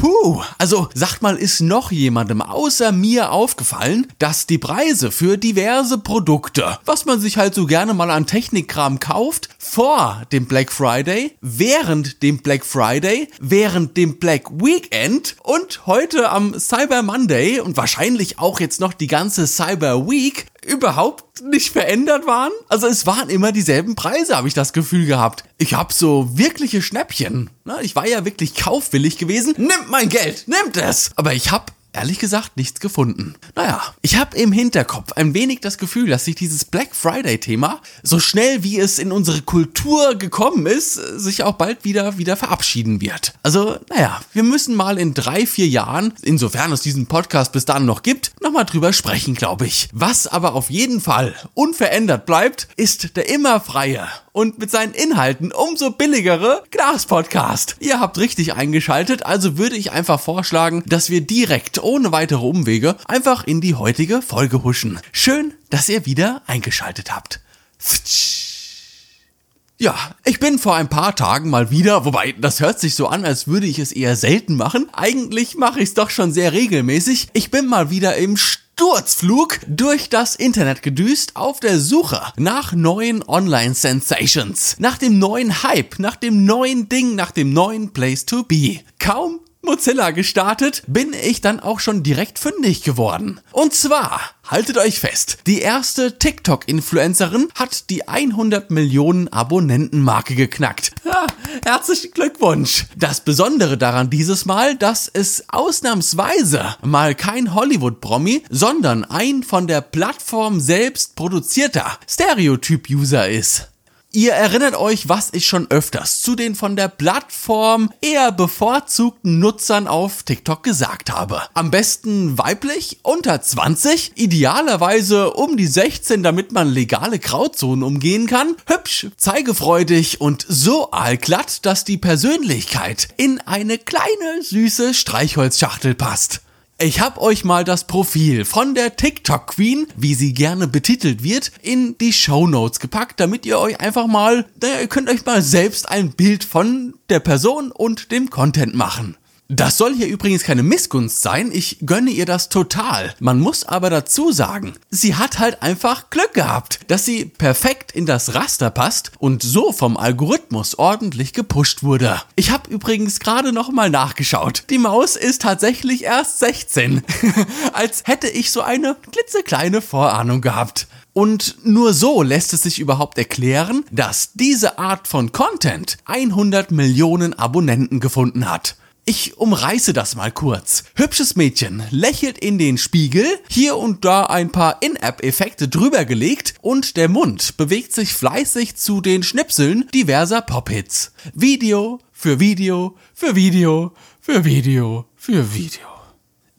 Puh, also sagt mal, ist noch jemandem außer mir aufgefallen, dass die Preise für diverse Produkte, was man sich halt so gerne mal an Technikkram kauft, vor dem Black Friday, während dem Black Friday, während dem Black Weekend und heute am Cyber Monday und wahrscheinlich auch jetzt noch die ganze Cyber Week überhaupt nicht verändert waren. Also es waren immer dieselben Preise, habe ich das Gefühl gehabt. Ich habe so wirkliche Schnäppchen. Ich war ja wirklich kaufwillig gewesen. Nimmt mein Geld, nimmt es. Aber ich habe ehrlich gesagt nichts gefunden. Naja, ich habe im Hinterkopf ein wenig das Gefühl, dass sich dieses Black Friday-Thema, so schnell wie es in unsere Kultur gekommen ist, sich auch bald wieder, wieder verabschieden wird. Also, naja, wir müssen mal in drei, vier Jahren, insofern es diesen Podcast bis dahin noch gibt, nochmal drüber sprechen, glaube ich. Was aber auf jeden Fall unverändert bleibt, ist der immer freie und mit seinen Inhalten umso billigere Glas-Podcast. Ihr habt richtig eingeschaltet, also würde ich einfach vorschlagen, dass wir direkt ohne weitere Umwege einfach in die heutige Folge huschen. Schön, dass ihr wieder eingeschaltet habt. Ja, ich bin vor ein paar Tagen mal wieder, wobei das hört sich so an, als würde ich es eher selten machen. Eigentlich mache ich es doch schon sehr regelmäßig. Ich bin mal wieder im Sturzflug durch das Internet gedüst auf der Suche nach neuen Online-Sensations, nach dem neuen Hype, nach dem neuen Ding, nach dem neuen Place to be. Kaum Mozilla gestartet, bin ich dann auch schon direkt fündig geworden. Und zwar, haltet euch fest, die erste TikTok-Influencerin hat die 100 Millionen Abonnenten-Marke geknackt. Ja, herzlichen Glückwunsch! Das Besondere daran dieses Mal, dass es ausnahmsweise mal kein Hollywood-Promi, sondern ein von der Plattform selbst produzierter Stereotyp-User ist. Ihr erinnert euch, was ich schon öfters zu den von der Plattform eher bevorzugten Nutzern auf TikTok gesagt habe. Am besten weiblich, unter 20, idealerweise um die 16, damit man legale Grauzonen umgehen kann, hübsch, zeigefreudig und so aalglatt, dass die Persönlichkeit in eine kleine, süße Streichholzschachtel passt. Ich habe euch mal das Profil von der TikTok Queen, wie sie gerne betitelt wird, in die Show Notes gepackt, damit ihr euch einfach mal, naja, ihr könnt euch mal selbst ein Bild von der Person und dem Content machen. Das soll hier übrigens keine Missgunst sein, ich gönne ihr das total. Man muss aber dazu sagen, sie hat halt einfach Glück gehabt, dass sie perfekt in das Raster passt und so vom Algorithmus ordentlich gepusht wurde. Ich habe übrigens gerade nochmal nachgeschaut. Die Maus ist tatsächlich erst 16. Als hätte ich so eine klitzekleine Vorahnung gehabt. Und nur so lässt es sich überhaupt erklären, dass diese Art von Content 100 Millionen Abonnenten gefunden hat. Ich umreiße das mal kurz. Hübsches Mädchen lächelt in den Spiegel, hier und da ein paar In-App-Effekte drüber gelegt und der Mund bewegt sich fleißig zu den Schnipseln diverser Pop-Hits. Video für Video für Video für Video für Video.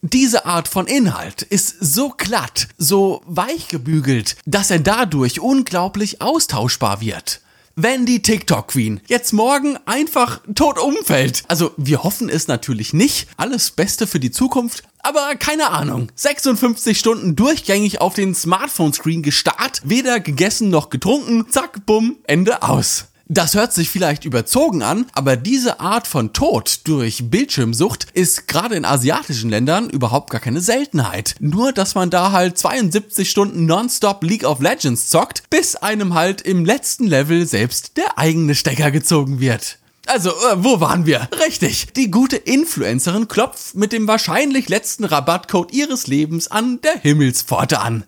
Diese Art von Inhalt ist so glatt, so weich gebügelt, dass er dadurch unglaublich austauschbar wird wenn die TikTok Queen jetzt morgen einfach tot umfällt. Also wir hoffen es natürlich nicht. Alles Beste für die Zukunft. Aber keine Ahnung. 56 Stunden durchgängig auf den Smartphone-Screen gestarrt, weder gegessen noch getrunken. Zack, bumm, Ende aus. Das hört sich vielleicht überzogen an, aber diese Art von Tod durch Bildschirmsucht ist gerade in asiatischen Ländern überhaupt gar keine Seltenheit. Nur, dass man da halt 72 Stunden nonstop League of Legends zockt, bis einem halt im letzten Level selbst der eigene Stecker gezogen wird. Also, äh, wo waren wir? Richtig, die gute Influencerin klopft mit dem wahrscheinlich letzten Rabattcode ihres Lebens an der Himmelspforte an.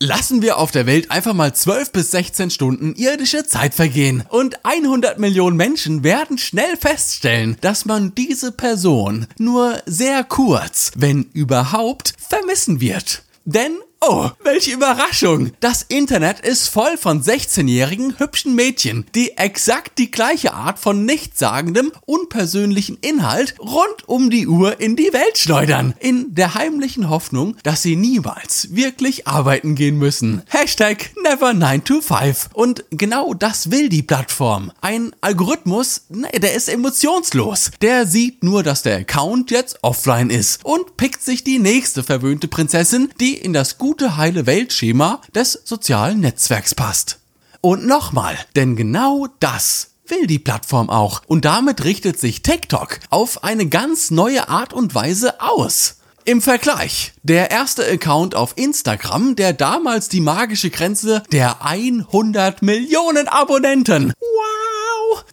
Lassen wir auf der Welt einfach mal 12 bis 16 Stunden irdische Zeit vergehen und 100 Millionen Menschen werden schnell feststellen, dass man diese Person nur sehr kurz, wenn überhaupt, vermissen wird. Denn Oh, welche Überraschung! Das Internet ist voll von 16-jährigen hübschen Mädchen, die exakt die gleiche Art von nichtssagendem, unpersönlichen Inhalt rund um die Uhr in die Welt schleudern, in der heimlichen Hoffnung, dass sie niemals wirklich arbeiten gehen müssen. Hashtag never 9 to 5. Und genau das will die Plattform. Ein Algorithmus, der ist emotionslos. Der sieht nur, dass der Account jetzt offline ist und pickt sich die nächste verwöhnte Prinzessin, die in das gute heile Weltschema des sozialen Netzwerks passt. Und nochmal, denn genau das will die Plattform auch. Und damit richtet sich TikTok auf eine ganz neue Art und Weise aus. Im Vergleich, der erste Account auf Instagram, der damals die magische Grenze der 100 Millionen Abonnenten wow,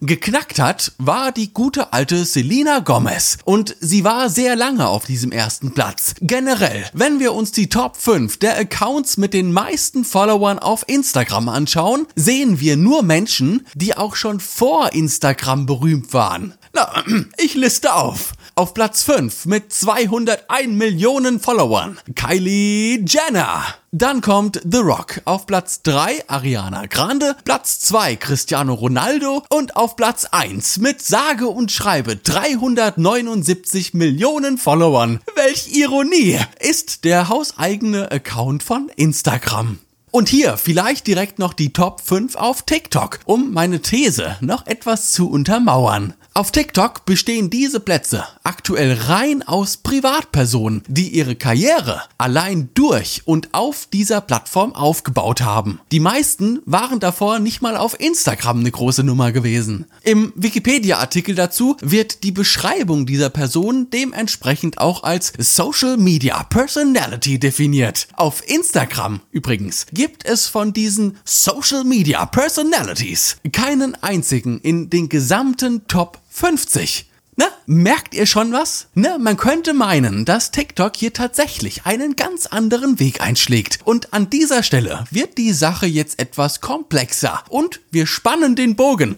geknackt hat, war die gute alte Selena Gomez. Und sie war sehr lange auf diesem ersten Platz. Generell, wenn wir uns die Top 5 der Accounts mit den meisten Followern auf Instagram anschauen, sehen wir nur Menschen, die auch schon vor Instagram berühmt waren. Na, ich liste auf. Auf Platz 5 mit 201 Millionen Followern Kylie Jenner. Dann kommt The Rock. Auf Platz 3 Ariana Grande, Platz 2 Cristiano Ronaldo und auf Platz 1 mit sage und schreibe 379 Millionen Followern. Welch Ironie ist der hauseigene Account von Instagram. Und hier vielleicht direkt noch die Top 5 auf TikTok, um meine These noch etwas zu untermauern. Auf TikTok bestehen diese Plätze aktuell rein aus Privatpersonen, die ihre Karriere allein durch und auf dieser Plattform aufgebaut haben. Die meisten waren davor nicht mal auf Instagram eine große Nummer gewesen. Im Wikipedia-Artikel dazu wird die Beschreibung dieser Person dementsprechend auch als Social Media Personality definiert. Auf Instagram übrigens gibt es von diesen Social Media Personalities keinen einzigen in den gesamten Top 50. Na, merkt ihr schon was? Na, man könnte meinen, dass TikTok hier tatsächlich einen ganz anderen Weg einschlägt. Und an dieser Stelle wird die Sache jetzt etwas komplexer. Und wir spannen den Bogen.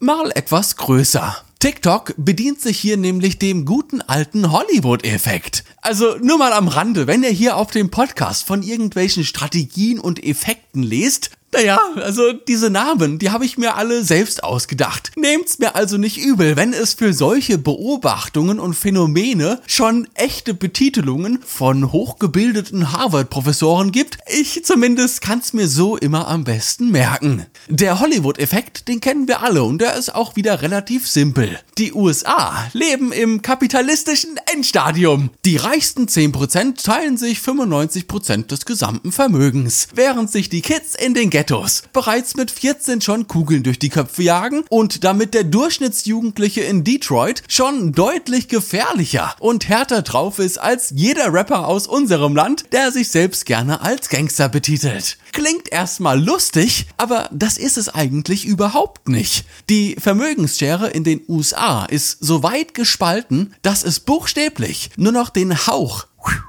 Mal etwas größer. TikTok bedient sich hier nämlich dem guten alten Hollywood-Effekt. Also nur mal am Rande, wenn ihr hier auf dem Podcast von irgendwelchen Strategien und Effekten lest, naja, also diese Namen, die habe ich mir alle selbst ausgedacht. Nehmt's mir also nicht übel, wenn es für solche Beobachtungen und Phänomene schon echte Betitelungen von hochgebildeten Harvard-Professoren gibt. Ich zumindest kann's mir so immer am besten merken. Der Hollywood-Effekt, den kennen wir alle und der ist auch wieder relativ simpel. Die USA leben im kapitalistischen Endstadium. Die reichsten 10% teilen sich 95% des gesamten Vermögens, während sich die Kids in den Ghettos bereits mit 14 schon Kugeln durch die Köpfe jagen und damit der Durchschnittsjugendliche in Detroit schon deutlich gefährlicher und härter drauf ist als jeder Rapper aus unserem Land, der sich selbst gerne als Gangster betitelt. Klingt erstmal lustig, aber das ist es eigentlich überhaupt nicht. Die Vermögensschere in den USA ist so weit gespalten, dass es buchstäblich nur noch den Hauch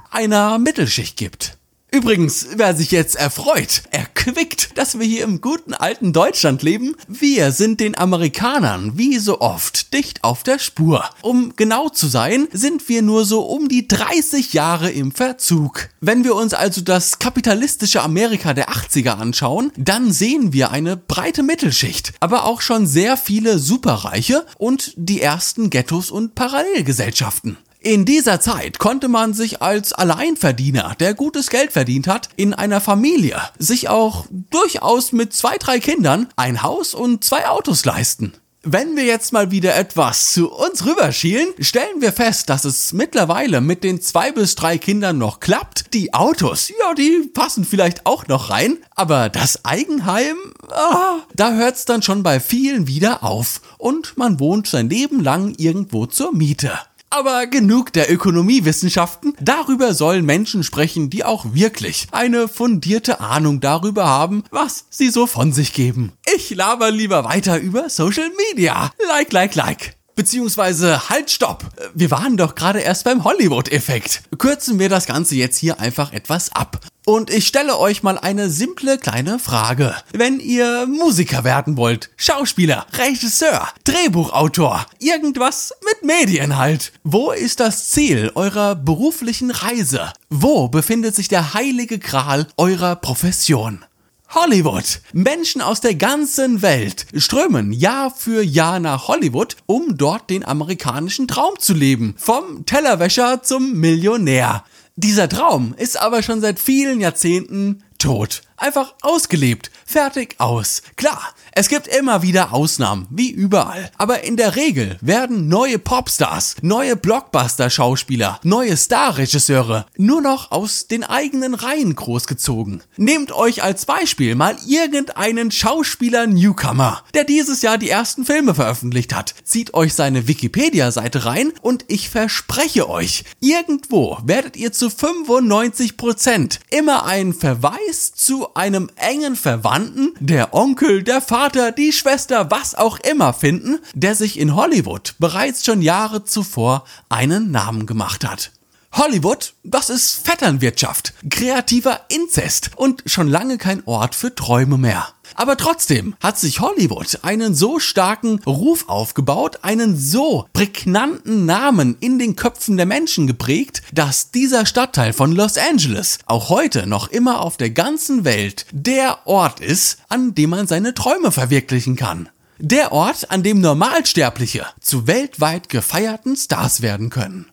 einer Mittelschicht gibt. Übrigens, wer sich jetzt erfreut, erquickt, dass wir hier im guten alten Deutschland leben, wir sind den Amerikanern wie so oft dicht auf der Spur. Um genau zu sein, sind wir nur so um die 30 Jahre im Verzug. Wenn wir uns also das kapitalistische Amerika der 80er anschauen, dann sehen wir eine breite Mittelschicht, aber auch schon sehr viele Superreiche und die ersten Ghettos und Parallelgesellschaften. In dieser Zeit konnte man sich als Alleinverdiener, der gutes Geld verdient hat, in einer Familie sich auch durchaus mit zwei, drei Kindern ein Haus und zwei Autos leisten. Wenn wir jetzt mal wieder etwas zu uns rüberschielen, stellen wir fest, dass es mittlerweile mit den zwei bis drei Kindern noch klappt. Die Autos, ja, die passen vielleicht auch noch rein, aber das Eigenheim, ah, da hört's dann schon bei vielen wieder auf und man wohnt sein Leben lang irgendwo zur Miete. Aber genug der Ökonomiewissenschaften. Darüber sollen Menschen sprechen, die auch wirklich eine fundierte Ahnung darüber haben, was sie so von sich geben. Ich laber lieber weiter über Social Media. Like, like, like. Beziehungsweise, halt, stopp! Wir waren doch gerade erst beim Hollywood-Effekt. Kürzen wir das Ganze jetzt hier einfach etwas ab. Und ich stelle euch mal eine simple kleine Frage. Wenn ihr Musiker werden wollt, Schauspieler, Regisseur, Drehbuchautor, irgendwas mit Medien halt, wo ist das Ziel eurer beruflichen Reise? Wo befindet sich der heilige Gral eurer Profession? Hollywood. Menschen aus der ganzen Welt strömen Jahr für Jahr nach Hollywood, um dort den amerikanischen Traum zu leben. Vom Tellerwäscher zum Millionär. Dieser Traum ist aber schon seit vielen Jahrzehnten tot. Einfach ausgelebt. Fertig aus. Klar, es gibt immer wieder Ausnahmen, wie überall. Aber in der Regel werden neue Popstars, neue Blockbuster-Schauspieler, neue Starregisseure nur noch aus den eigenen Reihen großgezogen. Nehmt euch als Beispiel mal irgendeinen Schauspieler-Newcomer, der dieses Jahr die ersten Filme veröffentlicht hat. Zieht euch seine Wikipedia-Seite rein und ich verspreche euch, irgendwo werdet ihr zu 95% immer einen Verweis zu einem engen Verwandten, der Onkel, der Vater, die Schwester, was auch immer finden, der sich in Hollywood bereits schon Jahre zuvor einen Namen gemacht hat. Hollywood, das ist Vetternwirtschaft, kreativer Inzest und schon lange kein Ort für Träume mehr. Aber trotzdem hat sich Hollywood einen so starken Ruf aufgebaut, einen so prägnanten Namen in den Köpfen der Menschen geprägt, dass dieser Stadtteil von Los Angeles auch heute noch immer auf der ganzen Welt der Ort ist, an dem man seine Träume verwirklichen kann. Der Ort, an dem Normalsterbliche zu weltweit gefeierten Stars werden können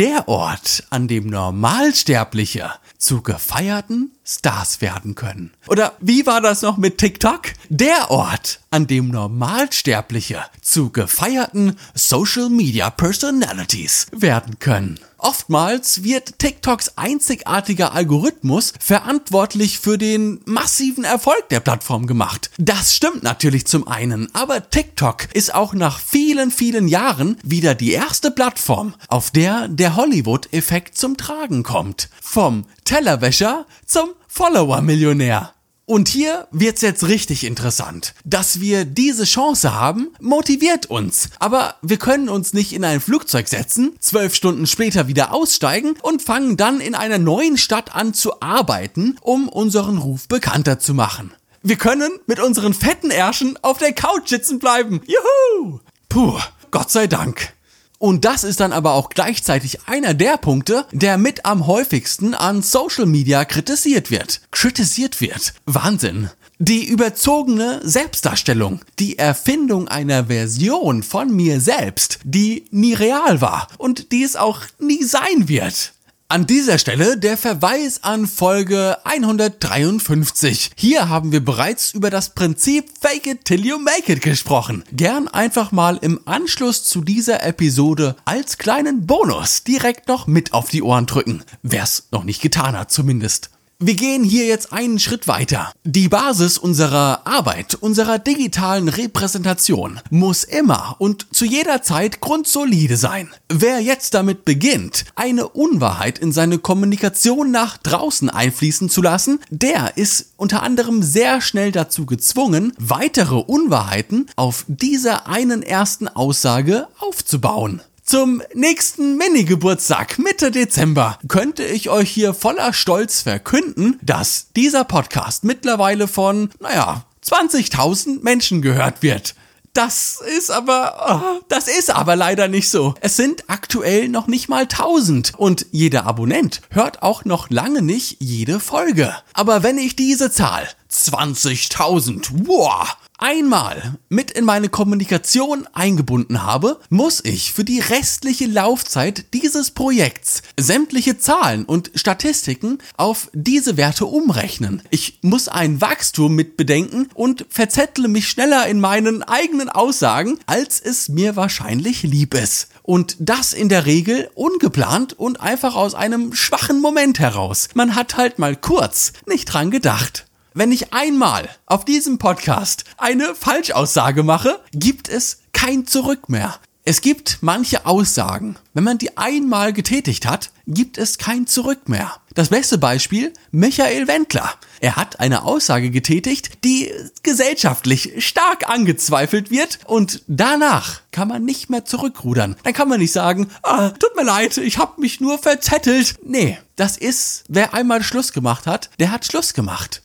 der Ort, an dem Normalsterbliche zu gefeierten Stars werden können. Oder wie war das noch mit TikTok? Der Ort, an dem Normalsterbliche zu gefeierten Social Media Personalities werden können. Oftmals wird TikToks einzigartiger Algorithmus verantwortlich für den massiven Erfolg der Plattform gemacht. Das stimmt natürlich zum einen, aber TikTok ist auch nach vielen, vielen Jahren wieder die erste Plattform, auf der der Hollywood-Effekt zum Tragen kommt. Vom Tellerwäscher zum Follower-Millionär. Und hier wird's jetzt richtig interessant. Dass wir diese Chance haben, motiviert uns. Aber wir können uns nicht in ein Flugzeug setzen, zwölf Stunden später wieder aussteigen und fangen dann in einer neuen Stadt an zu arbeiten, um unseren Ruf bekannter zu machen. Wir können mit unseren fetten Ärschen auf der Couch sitzen bleiben. Juhu! Puh, Gott sei Dank. Und das ist dann aber auch gleichzeitig einer der Punkte, der mit am häufigsten an Social Media kritisiert wird. Kritisiert wird. Wahnsinn. Die überzogene Selbstdarstellung, die Erfindung einer Version von mir selbst, die nie real war und die es auch nie sein wird. An dieser Stelle der Verweis an Folge 153. Hier haben wir bereits über das Prinzip Fake it till you make it gesprochen. Gern einfach mal im Anschluss zu dieser Episode als kleinen Bonus direkt noch mit auf die Ohren drücken. Wer's noch nicht getan hat zumindest. Wir gehen hier jetzt einen Schritt weiter. Die Basis unserer Arbeit, unserer digitalen Repräsentation muss immer und zu jeder Zeit grundsolide sein. Wer jetzt damit beginnt, eine Unwahrheit in seine Kommunikation nach draußen einfließen zu lassen, der ist unter anderem sehr schnell dazu gezwungen, weitere Unwahrheiten auf dieser einen ersten Aussage aufzubauen. Zum nächsten Mini-Geburtstag Mitte Dezember könnte ich euch hier voller Stolz verkünden, dass dieser Podcast mittlerweile von, naja, 20.000 Menschen gehört wird. Das ist aber, oh, das ist aber leider nicht so. Es sind aktuell noch nicht mal 1000 und jeder Abonnent hört auch noch lange nicht jede Folge. Aber wenn ich diese Zahl 20.000, wow, einmal mit in meine Kommunikation eingebunden habe, muss ich für die restliche Laufzeit dieses Projekts sämtliche Zahlen und Statistiken auf diese Werte umrechnen. Ich muss ein Wachstum mit bedenken und verzettle mich schneller in meinen eigenen Aussagen, als es mir wahrscheinlich lieb ist. Und das in der Regel ungeplant und einfach aus einem schwachen Moment heraus. Man hat halt mal kurz nicht dran gedacht. Wenn ich einmal auf diesem Podcast eine Falschaussage mache, gibt es kein Zurück mehr. Es gibt manche Aussagen, wenn man die einmal getätigt hat, gibt es kein Zurück mehr. Das beste Beispiel, Michael Wendler. Er hat eine Aussage getätigt, die gesellschaftlich stark angezweifelt wird und danach kann man nicht mehr zurückrudern. Dann kann man nicht sagen, ah, tut mir leid, ich habe mich nur verzettelt. Nee, das ist, wer einmal Schluss gemacht hat, der hat Schluss gemacht.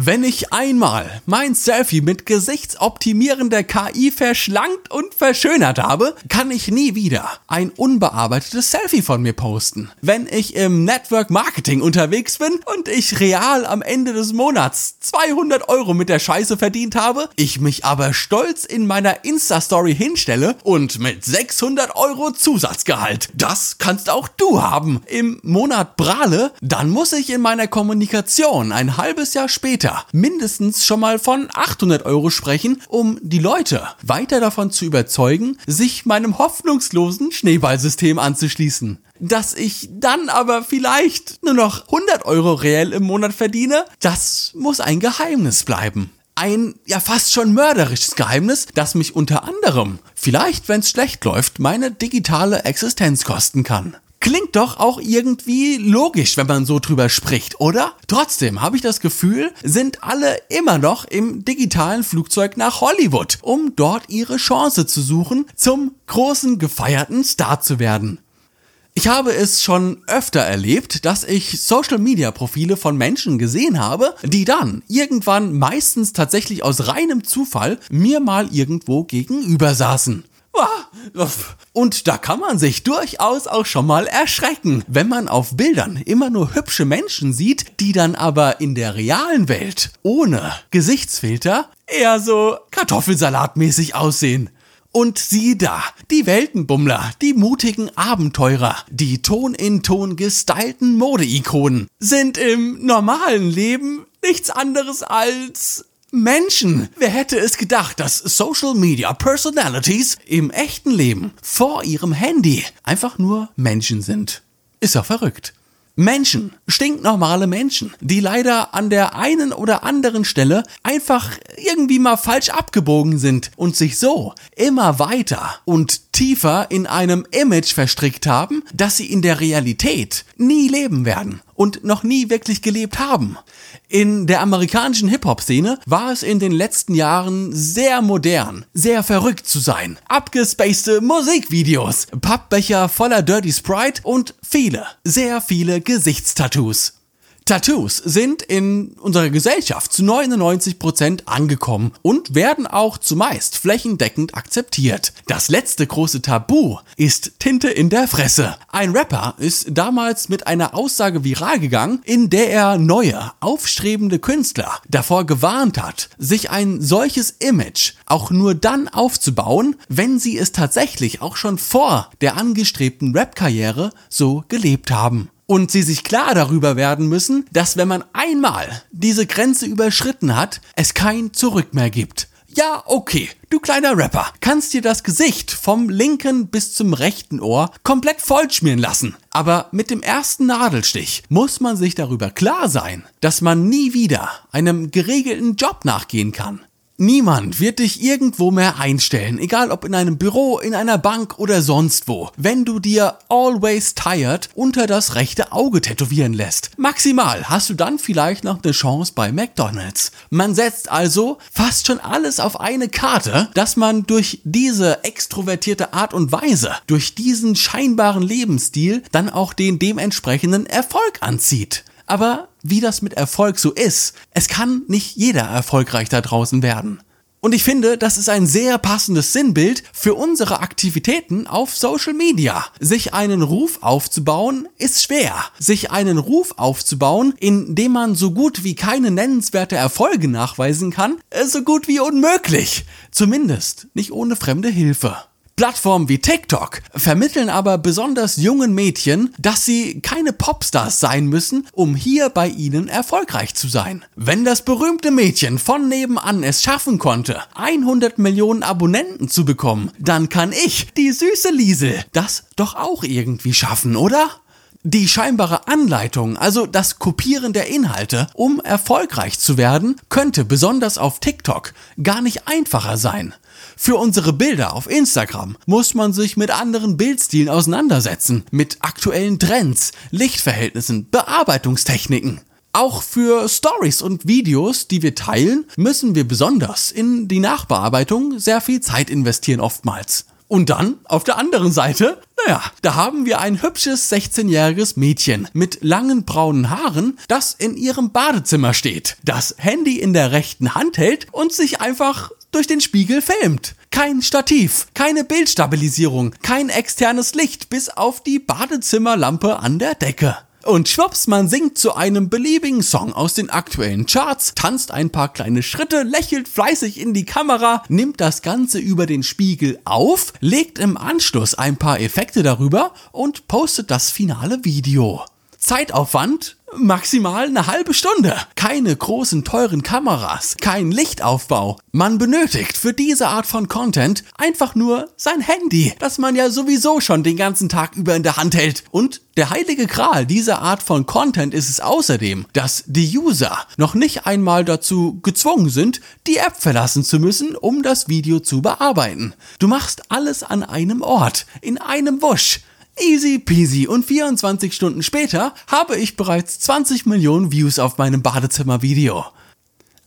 Wenn ich einmal mein Selfie mit gesichtsoptimierender KI verschlankt und verschönert habe, kann ich nie wieder ein unbearbeitetes Selfie von mir posten. Wenn ich im Network Marketing unterwegs bin und ich real am Ende des Monats 200 Euro mit der Scheiße verdient habe, ich mich aber stolz in meiner Insta-Story hinstelle und mit 600 Euro Zusatzgehalt. Das kannst auch du haben. Im Monat prahle, dann muss ich in meiner Kommunikation ein halbes Jahr später später mindestens schon mal von 800 Euro sprechen, um die Leute weiter davon zu überzeugen, sich meinem hoffnungslosen Schneeballsystem anzuschließen. Dass ich dann aber vielleicht nur noch 100 Euro reell im Monat verdiene, das muss ein Geheimnis bleiben ein ja fast schon mörderisches Geheimnis, das mich unter anderem, vielleicht wenn es schlecht läuft, meine digitale Existenz kosten kann. Klingt doch auch irgendwie logisch, wenn man so drüber spricht, oder? Trotzdem habe ich das Gefühl, sind alle immer noch im digitalen Flugzeug nach Hollywood, um dort ihre Chance zu suchen, zum großen gefeierten Star zu werden. Ich habe es schon öfter erlebt, dass ich Social-Media-Profile von Menschen gesehen habe, die dann irgendwann meistens tatsächlich aus reinem Zufall mir mal irgendwo gegenüber saßen. Und da kann man sich durchaus auch schon mal erschrecken, wenn man auf Bildern immer nur hübsche Menschen sieht, die dann aber in der realen Welt ohne Gesichtsfilter eher so Kartoffelsalatmäßig aussehen. Und sieh da, die Weltenbummler, die mutigen Abenteurer, die Ton in Ton gestylten Modeikonen sind im normalen Leben nichts anderes als Menschen. Wer hätte es gedacht, dass Social Media Personalities im echten Leben vor ihrem Handy einfach nur Menschen sind? Ist ja verrückt. Menschen, stinknormale Menschen, die leider an der einen oder anderen Stelle einfach irgendwie mal falsch abgebogen sind und sich so immer weiter und tiefer in einem Image verstrickt haben, das sie in der Realität nie leben werden und noch nie wirklich gelebt haben. In der amerikanischen Hip-Hop-Szene war es in den letzten Jahren sehr modern, sehr verrückt zu sein. Abgespacede Musikvideos, Pappbecher voller Dirty Sprite und viele, sehr viele Gesichtstattoos. Tattoos sind in unserer Gesellschaft zu 99 Prozent angekommen und werden auch zumeist flächendeckend akzeptiert. Das letzte große Tabu ist Tinte in der Fresse. Ein Rapper ist damals mit einer Aussage viral gegangen, in der er neue, aufstrebende Künstler davor gewarnt hat, sich ein solches Image auch nur dann aufzubauen, wenn sie es tatsächlich auch schon vor der angestrebten Rap-Karriere so gelebt haben und sie sich klar darüber werden müssen, dass wenn man einmal diese Grenze überschritten hat, es kein Zurück mehr gibt. Ja, okay, du kleiner Rapper, kannst dir das Gesicht vom linken bis zum rechten Ohr komplett vollschmieren lassen. Aber mit dem ersten Nadelstich muss man sich darüber klar sein, dass man nie wieder einem geregelten Job nachgehen kann. Niemand wird dich irgendwo mehr einstellen, egal ob in einem Büro, in einer Bank oder sonst wo, wenn du dir Always Tired unter das rechte Auge tätowieren lässt. Maximal hast du dann vielleicht noch eine Chance bei McDonald's. Man setzt also fast schon alles auf eine Karte, dass man durch diese extrovertierte Art und Weise, durch diesen scheinbaren Lebensstil dann auch den dementsprechenden Erfolg anzieht. Aber wie das mit Erfolg so ist, es kann nicht jeder erfolgreich da draußen werden. Und ich finde, das ist ein sehr passendes Sinnbild für unsere Aktivitäten auf Social Media. Sich einen Ruf aufzubauen ist schwer. Sich einen Ruf aufzubauen, in dem man so gut wie keine nennenswerte Erfolge nachweisen kann, ist so gut wie unmöglich. Zumindest nicht ohne fremde Hilfe. Plattformen wie TikTok vermitteln aber besonders jungen Mädchen, dass sie keine Popstars sein müssen, um hier bei ihnen erfolgreich zu sein. Wenn das berühmte Mädchen von nebenan es schaffen konnte, 100 Millionen Abonnenten zu bekommen, dann kann ich, die süße Liesel, das doch auch irgendwie schaffen, oder? Die scheinbare Anleitung, also das Kopieren der Inhalte, um erfolgreich zu werden, könnte besonders auf TikTok gar nicht einfacher sein. Für unsere Bilder auf Instagram muss man sich mit anderen Bildstilen auseinandersetzen, mit aktuellen Trends, Lichtverhältnissen, Bearbeitungstechniken. Auch für Stories und Videos, die wir teilen, müssen wir besonders in die Nachbearbeitung sehr viel Zeit investieren oftmals. Und dann, auf der anderen Seite, naja, da haben wir ein hübsches 16-jähriges Mädchen mit langen braunen Haaren, das in ihrem Badezimmer steht, das Handy in der rechten Hand hält und sich einfach durch den Spiegel filmt. Kein Stativ, keine Bildstabilisierung, kein externes Licht bis auf die Badezimmerlampe an der Decke. Und schwupps, man singt zu einem beliebigen Song aus den aktuellen Charts, tanzt ein paar kleine Schritte, lächelt fleißig in die Kamera, nimmt das Ganze über den Spiegel auf, legt im Anschluss ein paar Effekte darüber und postet das finale Video. Zeitaufwand Maximal eine halbe Stunde. Keine großen teuren Kameras, kein Lichtaufbau. Man benötigt für diese Art von Content einfach nur sein Handy, das man ja sowieso schon den ganzen Tag über in der Hand hält. Und der heilige Gral dieser Art von Content ist es außerdem, dass die User noch nicht einmal dazu gezwungen sind, die App verlassen zu müssen, um das Video zu bearbeiten. Du machst alles an einem Ort, in einem Wusch. Easy peasy und 24 Stunden später habe ich bereits 20 Millionen Views auf meinem Badezimmer-Video.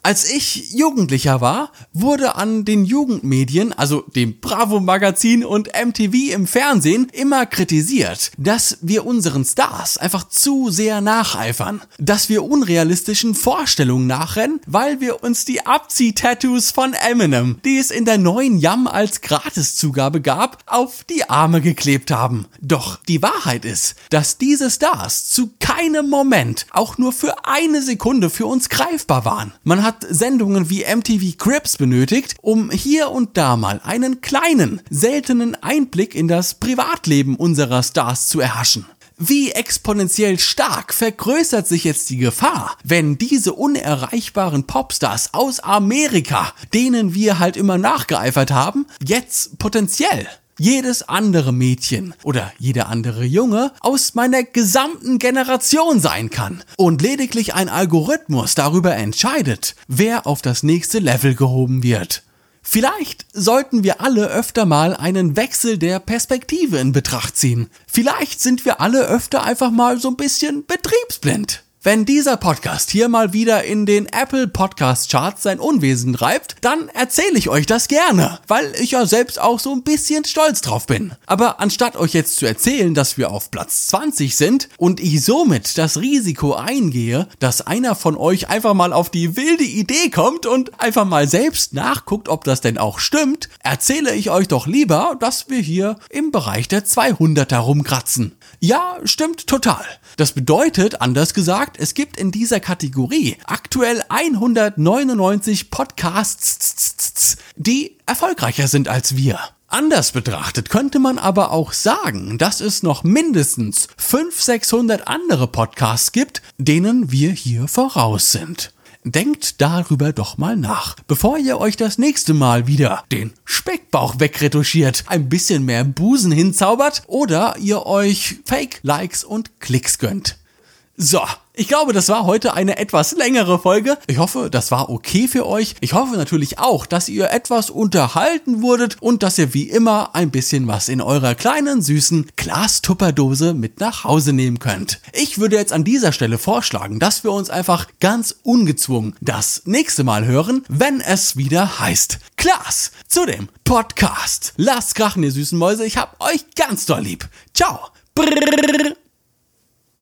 Als ich Jugendlicher war, wurde an den Jugendmedien, also dem Bravo Magazin und MTV im Fernsehen, immer kritisiert, dass wir unseren Stars einfach zu sehr nacheifern, dass wir unrealistischen Vorstellungen nachrennen, weil wir uns die Abzieh-Tattoos von Eminem, die es in der neuen Yam als Gratiszugabe gab, auf die Arme geklebt haben. Doch die Wahrheit ist, dass diese Stars zu keinem Moment auch nur für eine Sekunde für uns greifbar waren. Man hat hat Sendungen wie MTV Cribs benötigt, um hier und da mal einen kleinen, seltenen Einblick in das Privatleben unserer Stars zu erhaschen. Wie exponentiell stark vergrößert sich jetzt die Gefahr, wenn diese unerreichbaren Popstars aus Amerika, denen wir halt immer nachgeeifert haben, jetzt potenziell jedes andere Mädchen oder jeder andere Junge aus meiner gesamten Generation sein kann und lediglich ein Algorithmus darüber entscheidet, wer auf das nächste Level gehoben wird. Vielleicht sollten wir alle öfter mal einen Wechsel der Perspektive in Betracht ziehen. Vielleicht sind wir alle öfter einfach mal so ein bisschen betriebsblind. Wenn dieser Podcast hier mal wieder in den Apple Podcast Charts sein Unwesen treibt, dann erzähle ich euch das gerne, weil ich ja selbst auch so ein bisschen stolz drauf bin. Aber anstatt euch jetzt zu erzählen, dass wir auf Platz 20 sind und ich somit das Risiko eingehe, dass einer von euch einfach mal auf die wilde Idee kommt und einfach mal selbst nachguckt, ob das denn auch stimmt, erzähle ich euch doch lieber, dass wir hier im Bereich der 200er rumkratzen. Ja, stimmt total. Das bedeutet, anders gesagt, es gibt in dieser Kategorie aktuell 199 Podcasts, die erfolgreicher sind als wir. Anders betrachtet könnte man aber auch sagen, dass es noch mindestens 500, 600 andere Podcasts gibt, denen wir hier voraus sind. Denkt darüber doch mal nach, bevor ihr euch das nächste Mal wieder den Speckbauch wegretuschiert, ein bisschen mehr Busen hinzaubert oder ihr euch Fake-Likes und Klicks gönnt. So, ich glaube, das war heute eine etwas längere Folge. Ich hoffe, das war okay für euch. Ich hoffe natürlich auch, dass ihr etwas unterhalten wurdet und dass ihr wie immer ein bisschen was in eurer kleinen süßen Glastupperdose mit nach Hause nehmen könnt. Ich würde jetzt an dieser Stelle vorschlagen, dass wir uns einfach ganz ungezwungen das nächste Mal hören, wenn es wieder heißt Klaas zu dem Podcast. Lasst krachen, ihr süßen Mäuse. Ich hab euch ganz doll lieb. Ciao. Brrr.